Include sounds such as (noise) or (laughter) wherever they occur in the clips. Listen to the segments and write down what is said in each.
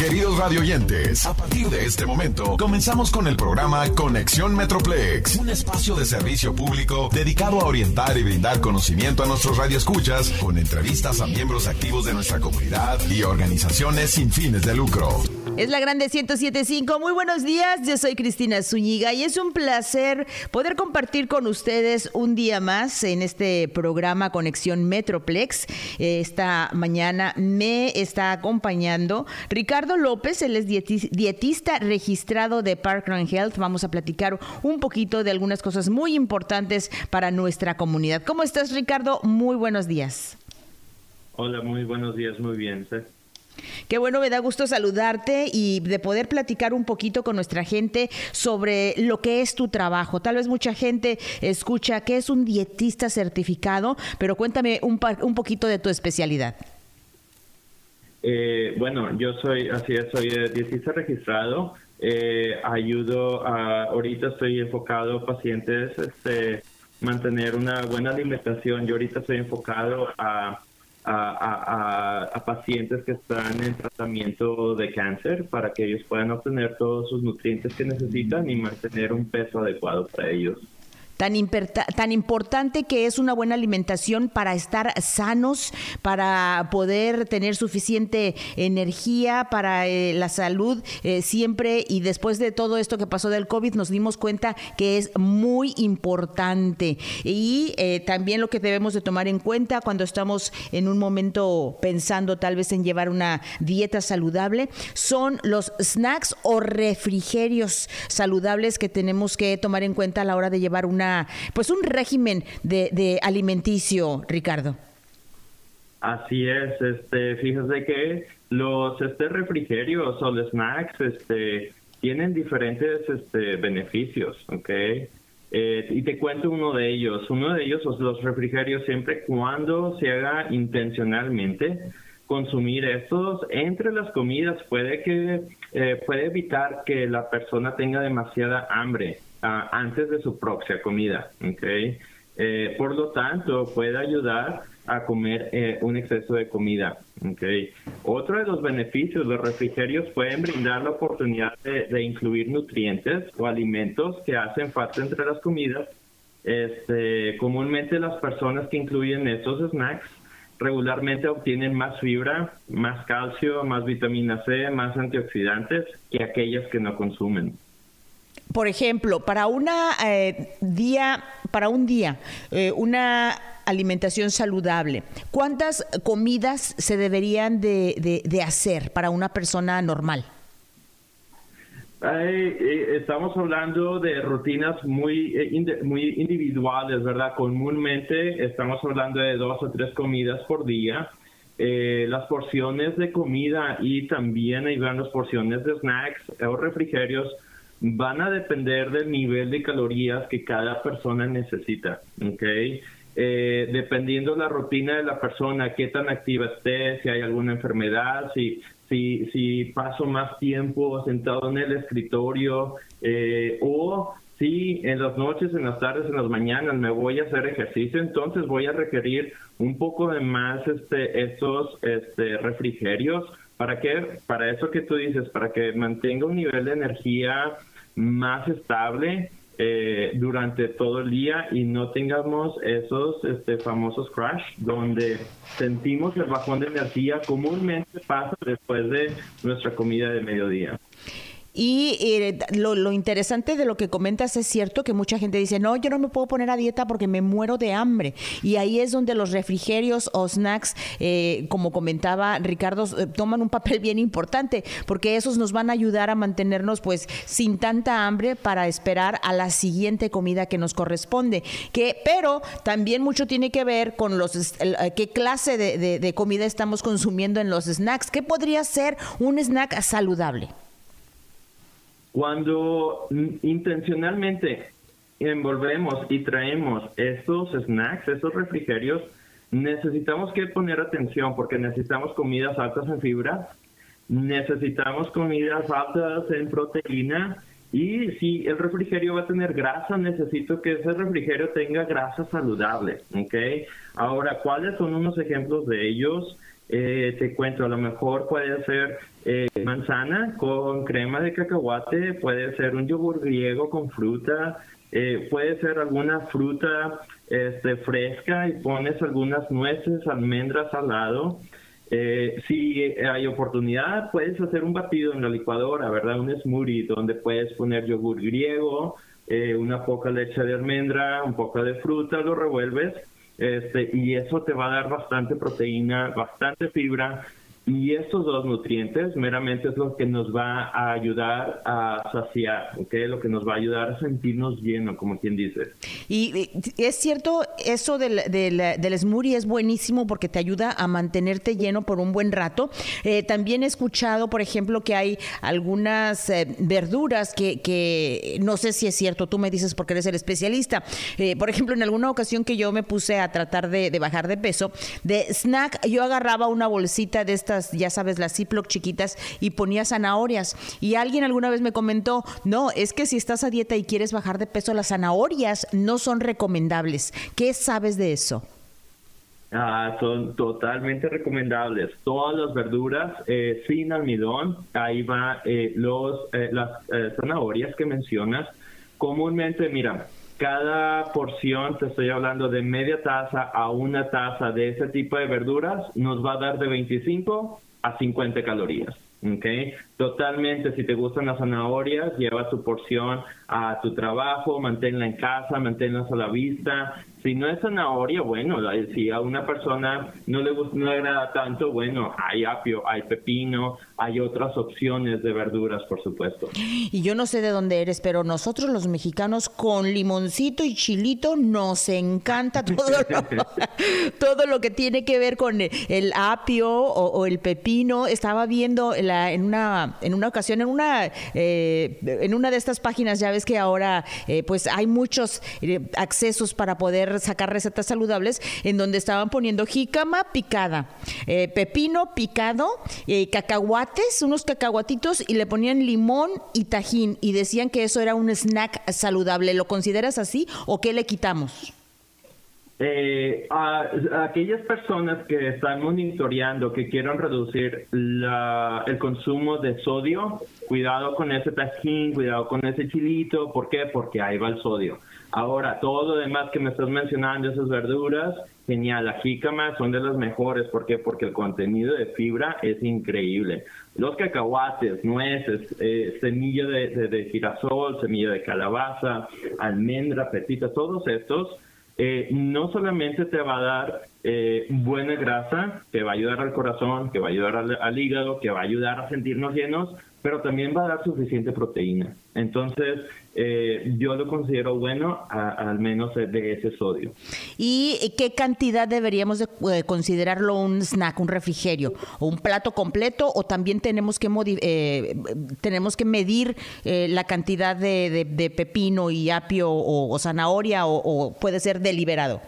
Queridos radioyentes, a partir de este momento comenzamos con el programa Conexión Metroplex, un espacio de servicio público dedicado a orientar y brindar conocimiento a nuestros radioescuchas con entrevistas a miembros activos de nuestra comunidad y organizaciones sin fines de lucro. Es la Grande 1075. Muy buenos días. Yo soy Cristina Zúñiga y es un placer poder compartir con ustedes un día más en este programa Conexión Metroplex. Esta mañana me está acompañando Ricardo López, él es dietista registrado de Parkrun Health. Vamos a platicar un poquito de algunas cosas muy importantes para nuestra comunidad. ¿Cómo estás, Ricardo? Muy buenos días. Hola, muy buenos días, muy bien. Qué bueno, me da gusto saludarte y de poder platicar un poquito con nuestra gente sobre lo que es tu trabajo. Tal vez mucha gente escucha que es un dietista certificado, pero cuéntame un, un poquito de tu especialidad. Eh, bueno, yo soy, así es, soy dietista registrado. Eh, ayudo a, ahorita estoy enfocado a pacientes, este, mantener una buena alimentación. Yo ahorita estoy enfocado a a, pacientes que están en tratamiento de cáncer para que ellos puedan obtener todos sus nutrientes que necesitan y mantener un peso adecuado para ellos tan, tan importante que es una buena alimentación para estar sanos, para poder tener suficiente energía para eh, la salud eh, siempre. Y después de todo esto que pasó del COVID nos dimos cuenta que es muy importante. Y eh, también lo que debemos de tomar en cuenta cuando estamos en un momento pensando tal vez en llevar una dieta saludable son los snacks o refrigerios saludables que tenemos que tomar en cuenta a la hora de llevar una pues un régimen de, alimenticio, Ricardo. Así es, este, fíjese que los este refrigerios o los snacks este tienen diferentes este beneficios, ¿ok? Eh, y te cuento uno de ellos. Uno de ellos, los refrigerios, siempre cuando se haga intencionalmente, consumir estos entre las comidas puede que eh, puede evitar que la persona tenga demasiada hambre Ah, antes de su próxima comida. ¿okay? Eh, por lo tanto, puede ayudar a comer eh, un exceso de comida. ¿okay? Otro de los beneficios, los refrigerios pueden brindar la oportunidad de, incluir nutrientes o alimentos que hacen falta entre las comidas. Este, comúnmente las personas que incluyen estos snacks regularmente obtienen más fibra, más calcio, más vitamina C, más antioxidantes que aquellas que no consumen por ejemplo, para una eh, día, para un día, eh, una alimentación saludable, ¿cuántas comidas se deberían de, hacer para una persona normal? Eh, estamos hablando de rutinas muy, muy individuales, ¿verdad? Comúnmente estamos hablando de dos o tres comidas por día. las porciones de comida y también hay grandes porciones de snacks o refrigerios van a depender del nivel de calorías que cada persona necesita, ¿ok? Eh, dependiendo la rutina de la persona, qué tan activa esté, si hay alguna enfermedad, si, si, si paso más tiempo sentado en el escritorio eh, o si en las noches, en las tardes, en las mañanas me voy a hacer ejercicio, entonces voy a requerir un poco de más este, estos este, refrigerios. ¿Para qué? Para eso que tú dices, para que mantenga un nivel de energía más estable eh, durante todo el día y no tengamos esos este, famosos crash donde sentimos el bajón de energía comúnmente pasa después de nuestra comida de mediodía. Y eh, lo, interesante de lo que comentas es cierto que mucha gente dice, no, yo no me puedo poner a dieta porque me muero de hambre. Y ahí es donde los refrigerios o snacks, eh, como comentaba Ricardo, eh, toman un papel bien importante, porque esos nos van a ayudar a mantenernos pues sin tanta hambre para esperar a la siguiente comida que nos corresponde. Que, pero también mucho tiene que ver con los qué clase de comida estamos consumiendo en los snacks. ¿Qué podría ser un snack saludable? Cuando intencionalmente envolvemos y traemos estos snacks, estos refrigerios, necesitamos que poner atención porque necesitamos comidas altas en fibra, necesitamos comidas altas en proteína Y si el refrigerio va a tener grasa, necesito que ese refrigerio tenga grasa saludable, ¿ok? Ahora, ¿cuáles son unos ejemplos de ellos? Eh, te cuento, a lo mejor puede ser eh, manzana con crema de cacahuate, puede ser un yogur griego con fruta, eh, puede ser alguna fruta este, fresca y pones algunas nueces, almendras al lado. Eh, si hay oportunidad, puedes hacer un batido en la licuadora, ¿verdad? Un smoothie donde puedes poner yogur griego, eh, una poca leche de almendra, un poco de fruta, lo revuelves este, y eso te va a dar bastante proteína, bastante fibra y estos dos nutrientes meramente es lo que nos va a ayudar a saciar, ¿okay? lo que nos va a ayudar a sentirnos llenos, como quien dice. Y es cierto, eso del, del, smoothie es buenísimo porque te ayuda a mantenerte lleno por un buen rato. Eh, también he escuchado, por ejemplo, que hay algunas eh, verduras que, que, no sé si es cierto, tú me dices porque eres el especialista. Eh, por ejemplo, en alguna ocasión que yo me puse a tratar de bajar de peso, de snack, yo agarraba una bolsita de estas ya sabes, las Ziploc chiquitas y ponía zanahorias. Y alguien alguna vez me comentó, no, es que si estás a dieta y quieres bajar de peso, las zanahorias no son recomendables. ¿Qué sabes de eso? Ah, son totalmente recomendables. Todas las verduras eh, sin almidón, ahí va eh, eh, las zanahorias que mencionas. Comúnmente, mira, cada porción, te estoy hablando de media taza a una taza de ese tipo de verduras, nos va a dar de 25 a 50 calorías. Okay. Totalmente, si te gustan las zanahorias, lleva tu porción a tu trabajo, manténla en casa, manténlas a la vista. Si no es zanahoria, bueno, si a una persona no le gusta, no le agrada tanto, bueno, hay apio, hay pepino, hay otras opciones de verduras, por supuesto. Y yo no sé de dónde eres, pero nosotros los mexicanos con limoncito y chilito nos encanta (laughs) todo lo, todo lo que tiene que ver con el apio o, el pepino. Estaba viendo la, en una en una ocasión, en una, eh, en una de estas páginas, ya ves que ahora eh, pues hay muchos eh, accesos para poder sacar recetas saludables, en donde estaban poniendo jícama picada, pepino picado, cacahuates, unos cacahuatitos, y le ponían limón y tajín, y decían que eso era un snack saludable. ¿Lo consideras así o qué le quitamos? Eh, a, aquellas personas que están monitoreando, que quieren reducir el consumo de sodio, cuidado con ese tajín, cuidado con ese chilito. ¿Por qué? Porque ahí va el sodio. Ahora, todo lo demás que me estás mencionando, esas verduras, genial. La jícama son de las mejores. ¿Por qué? Porque el contenido de fibra es increíble. Los cacahuates, nueces, eh, semilla de, de girasol, semilla de calabaza, almendra, petita, todos estos eh, no solamente te va a dar eh, buena grasa, que va a ayudar al corazón, que va a ayudar al, hígado, que va a ayudar a sentirnos llenos, pero también va a dar suficiente proteína. Entonces, eh, yo lo considero bueno, al menos de ese sodio. ¿Y qué cantidad deberíamos de, eh, considerarlo un snack, un refrigerio, o un plato completo, o también tenemos que eh, tenemos que medir la cantidad de, pepino y apio o, zanahoria, o, puede ser deliberado?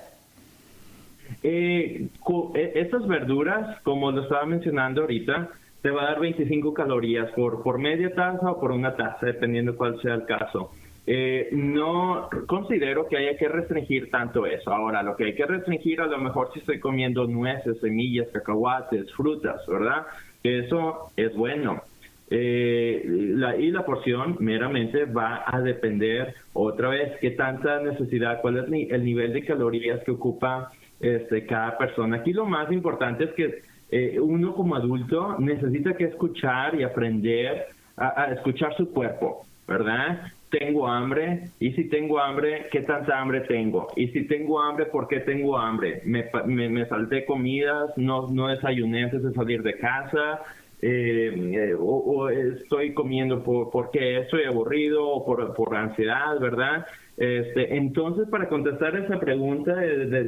estas verduras, como lo estaba mencionando ahorita, te va a dar 25 calorías por, por media taza o por una taza, dependiendo cuál sea el caso. Eh, no considero que haya que restringir tanto eso. Ahora, lo que hay que restringir a lo mejor si estoy comiendo nueces, semillas, cacahuates, frutas, ¿verdad? Eso es bueno. Eh, la, y la porción meramente va a depender otra vez qué tanta necesidad, cuál es el nivel de calorías que ocupa este, cada persona. Aquí lo más importante es que eh, uno como adulto necesita que escuchar y aprender a, escuchar su cuerpo, ¿verdad? Tengo hambre, y si tengo hambre, ¿qué tanta hambre tengo? Y si tengo hambre, ¿por qué tengo hambre? Me, me, salté comidas, no, no desayuné antes de salir de casa, eh, eh, o, estoy comiendo por, porque estoy aburrido o por, por ansiedad, ¿verdad? Este, entonces, para contestar esa pregunta de, de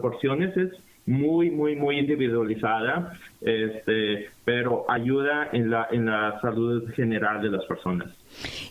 porciones es muy, muy, muy individualizada, este, pero ayuda en la, en la salud general de las personas.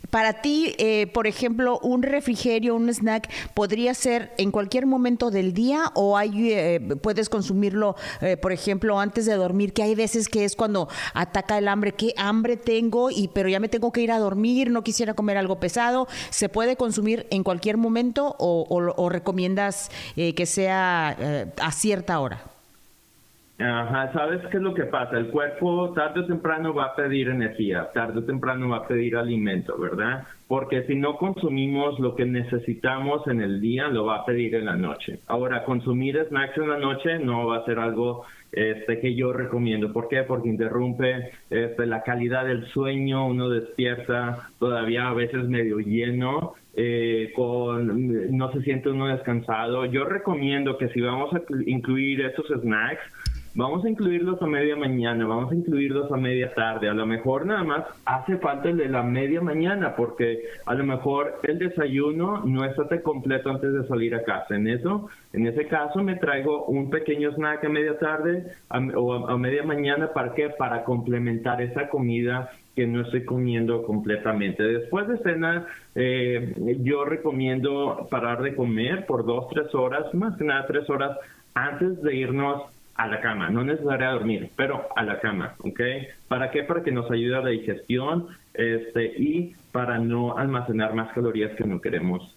Para ti, eh, por ejemplo, un refrigerio, un snack, podría ser en cualquier momento del día o hay, eh, puedes consumirlo, eh, por ejemplo, antes de dormir, que hay veces que es cuando ataca el hambre, qué hambre tengo, y pero ya me tengo que ir a dormir, no quisiera comer algo pesado. ¿Se puede consumir en cualquier momento o recomiendas que sea a cierta hora? Ajá, ¿sabes qué es lo que pasa? El cuerpo tarde o temprano va a pedir energía, tarde o temprano va a pedir alimento, ¿verdad? Porque si no consumimos lo que necesitamos en el día, lo va a pedir en la noche. Ahora, consumir snacks en la noche no va a ser algo este, que yo recomiendo. ¿Por qué? Porque interrumpe este, la calidad del sueño, uno despierta todavía a veces medio lleno eh, con no se siente uno descansado. Yo recomiendo que si vamos a incluir esos snacks, Vamos a incluirlos a media mañana, vamos a incluirlos a media tarde. A lo mejor nada más hace falta el de la media mañana porque a lo mejor el desayuno no está completo antes de salir a casa. En eso, en ese caso me traigo un pequeño snack a media tarde o a, media mañana para qué? Para complementar esa comida que no estoy comiendo completamente. Después de cena, eh, yo recomiendo parar de comer por dos, tres horas, más que nada tres horas antes de irnos a la cama, no necesaria dormir, pero a la cama, ¿ok? ¿Para qué? Para que nos ayude a la digestión este, y para no almacenar más calorías que no queremos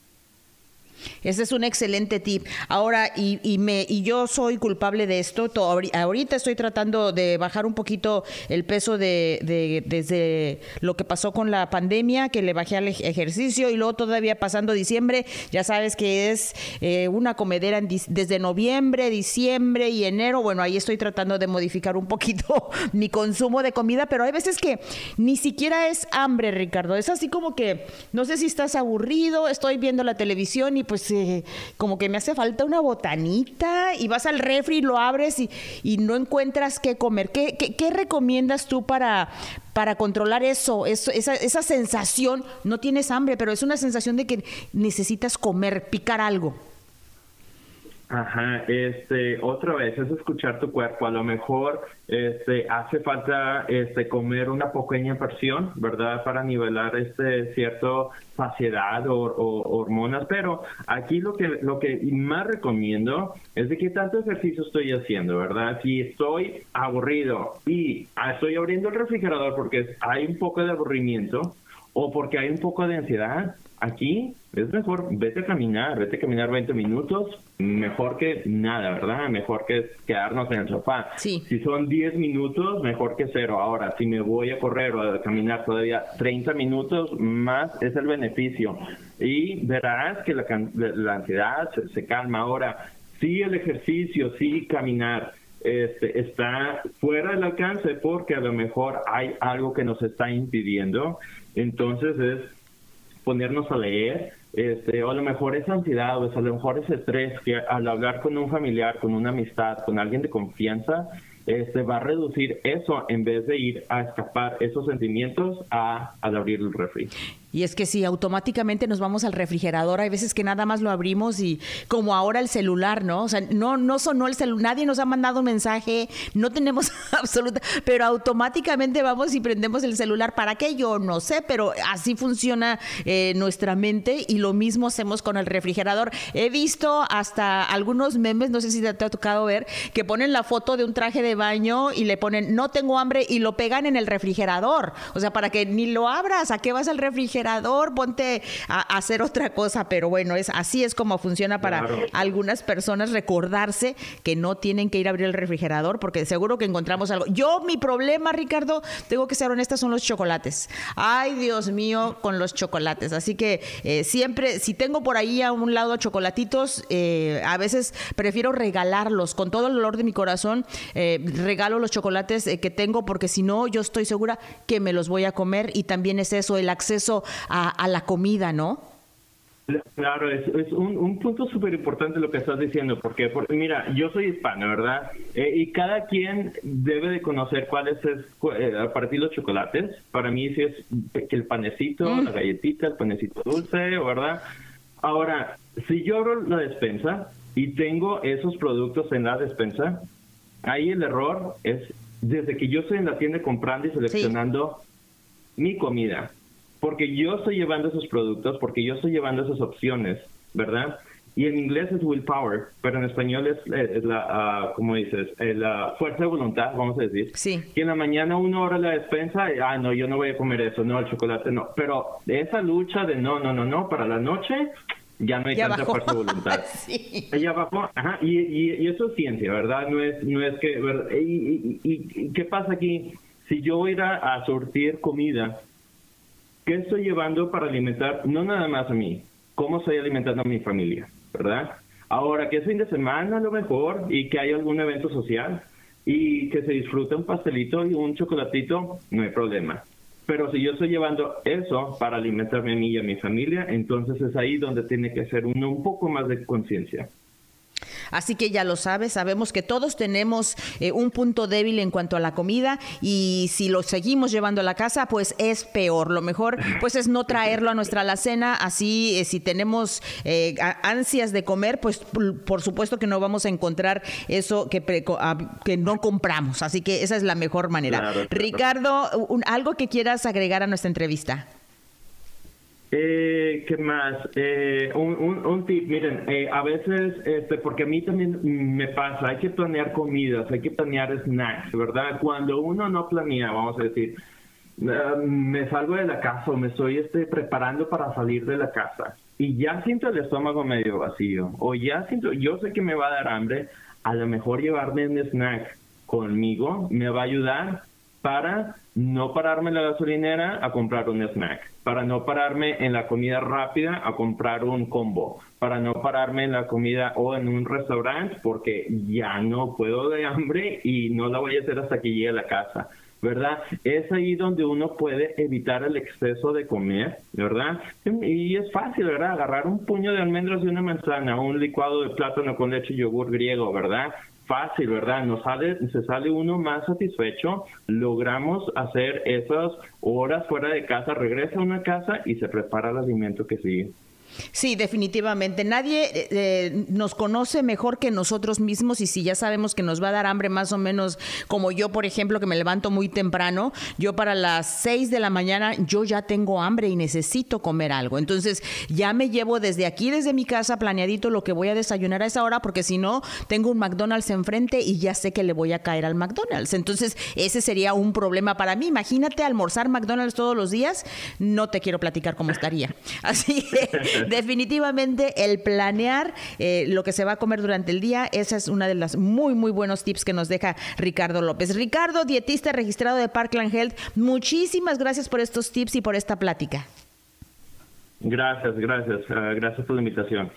ese es un excelente tip. Ahora, y, y, me, y yo soy culpable de esto. ahorita estoy tratando de bajar un poquito el peso de, desde lo que pasó con la pandemia, que le bajé al ejercicio y luego todavía pasando diciembre, ya sabes que es eh, una comedera desde noviembre, diciembre y enero. Bueno, ahí estoy tratando de modificar un poquito (laughs) mi consumo de comida, pero hay veces que ni siquiera es hambre, Ricardo. Es así como que no sé si estás aburrido, estoy viendo la televisión y pues eh, como que me hace falta una botanita y vas al refri y lo abres y, no encuentras qué comer. ¿Qué, qué, recomiendas tú para, para controlar eso, eso esa, esa sensación? No tienes hambre, pero es una sensación de que necesitas comer, picar algo. Ajá, este, otra vez es escuchar tu cuerpo. A lo mejor este, hace falta este, comer una pequeña porción, ¿verdad? Para nivelar este cierto saciedad o, hormonas. Pero aquí lo que, lo que más recomiendo es de qué tanto ejercicio estoy haciendo, ¿verdad? Si estoy aburrido y estoy abriendo el refrigerador porque hay un poco de aburrimiento o porque hay un poco de ansiedad, aquí es mejor, vete a caminar, vete a caminar 20 minutos, mejor que nada, ¿verdad? Mejor que quedarnos en el sofá. Si son 10 minutos, mejor que cero. Ahora, si me voy a correr o a caminar todavía 30 minutos, más es el beneficio. Y verás que la, la ansiedad se, calma. Ahora, sí el ejercicio, sí caminar, este, está fuera del alcance porque a lo mejor hay algo que nos está impidiendo. Entonces es ponernos a leer, este, o a lo mejor esa ansiedad, o a lo mejor ese estrés que al hablar con un familiar, con una amistad, con alguien de confianza, este, va a reducir eso en vez de ir a escapar esos sentimientos a, al abrir el refri. Y es que si automáticamente nos vamos al refrigerador, hay veces que nada más lo abrimos y como ahora el celular, ¿no? O sea, no, no sonó el celular, nadie nos ha mandado un mensaje, no tenemos (laughs) absoluta, pero automáticamente vamos y prendemos el celular. ¿Para qué? Yo no sé, pero así funciona eh, nuestra mente y lo mismo hacemos con el refrigerador. He visto hasta algunos memes, no sé si te ha tocado ver, que ponen la foto de un traje de baño y le ponen no tengo hambre y lo pegan en el refrigerador. O sea, para que ni lo abras, ¿a qué vas al refrigerador? Ponte a, hacer otra cosa, pero bueno, es así es como funciona para algunas personas recordarse que no tienen que ir a abrir el refrigerador porque seguro que encontramos algo. Yo mi problema, Ricardo, tengo que ser honesta, son los chocolates. Ay, Dios mío, con los chocolates. Así que eh, siempre, si tengo por ahí a un lado chocolatitos, eh, a veces prefiero regalarlos con todo el olor de mi corazón. Eh, regalo los chocolates que tengo porque si no, yo estoy segura que me los voy a comer y también es eso, el acceso a, la comida, ¿no? Claro, es, un, punto súper importante lo que estás diciendo, porque, mira, yo soy hispano, ¿verdad? Eh, y cada quien debe de conocer cuáles es, eh, a partir de los chocolates. Para mí, si es el panecito, mm. la galletita, el panecito dulce, ¿verdad? Ahora, si yo abro la despensa y tengo esos productos en la despensa, ahí el error es desde que yo estoy en la tienda comprando y seleccionando mi comida porque yo estoy llevando esos productos, porque yo estoy llevando esas opciones, ¿verdad? Y en inglés es willpower, pero en español es, eh, la, uh, ¿cómo dices? Eh, la fuerza de voluntad, vamos a decir. Sí. Que en la mañana uno hora la despensa, y, ah, no, yo no voy a comer eso, no, el chocolate no. Pero esa lucha de no, no, no, no, para la noche, ya no hay tanta fuerza de voluntad. (laughs) sí. Ya bajó, ajá, y, y, eso es ciencia, ¿verdad? No es, no es que, y, y, qué pasa aquí? Si yo voy a, a surtir comida, ¿qué estoy llevando para alimentar no nada más a mí? ¿Cómo estoy alimentando a mi familia? ¿verdad? Ahora, que es fin de semana a lo mejor y que hay algún evento social y que se disfruta un pastelito y un chocolatito, no hay problema. Pero si yo estoy llevando eso para alimentarme a mí y a mi familia, entonces es ahí donde tiene que ser uno un poco más de conciencia. Así que ya lo sabes, sabemos que todos tenemos eh, un punto débil en cuanto a la comida y si lo seguimos llevando a la casa, pues es peor. Lo mejor pues es no traerlo a nuestra alacena, así eh, si tenemos eh, ansias de comer, pues por supuesto que no vamos a encontrar eso que, que no compramos. Así que esa es la mejor manera. Ricardo, ¿algo que quieras agregar a nuestra entrevista? Eh, ¿Qué más? Eh, un, tip, miren, eh, a veces, este, porque a mí también me pasa, hay que planear comidas, hay que planear snacks, ¿verdad? Cuando uno no planea, vamos a decir, ah, me salgo de la casa o me estoy este, preparando para salir de la casa y ya siento el estómago medio vacío o ya siento, yo sé que me va a dar hambre, a lo mejor llevarme un snack conmigo me va a ayudar para no pararme en la gasolinera a comprar un snack, para no pararme en la comida rápida a comprar un combo, para no pararme en la comida o en un restaurante porque ya no puedo de hambre y no la voy a hacer hasta que llegue a la casa. ¿verdad? Es ahí donde uno puede evitar el exceso de comer, ¿verdad? Y es fácil, ¿verdad? Agarrar un puño de almendras y una manzana, un licuado de plátano con leche y yogur griego, ¿verdad? Fácil, ¿verdad? Nos sale, se sale uno más satisfecho, logramos hacer esas horas fuera de casa, regresa a una casa y se prepara el alimento que sigue. Sí, definitivamente. Nadie eh, eh, nos conoce mejor que nosotros mismos y si ya sabemos que nos va a dar hambre más o menos como yo, por ejemplo, que me levanto muy temprano, yo para las 6 de la mañana yo ya tengo hambre y necesito comer algo. Entonces ya me llevo desde aquí, desde mi casa, planeadito lo que voy a desayunar a esa hora porque si no, tengo un McDonald's enfrente y ya sé que le voy a caer al McDonald's. Entonces ese sería un problema para mí. Imagínate almorzar McDonald's todos los días, no te quiero platicar cómo estaría. (laughs) Así que (laughs) definitivamente el planear eh, lo que se va a comer durante el día, esa es una de las muy, muy buenos tips que nos deja Ricardo López. Ricardo, dietista registrado de Parkland Health, muchísimas gracias por estos tips y por esta plática. Gracias, gracias. Ah, gracias por la invitación.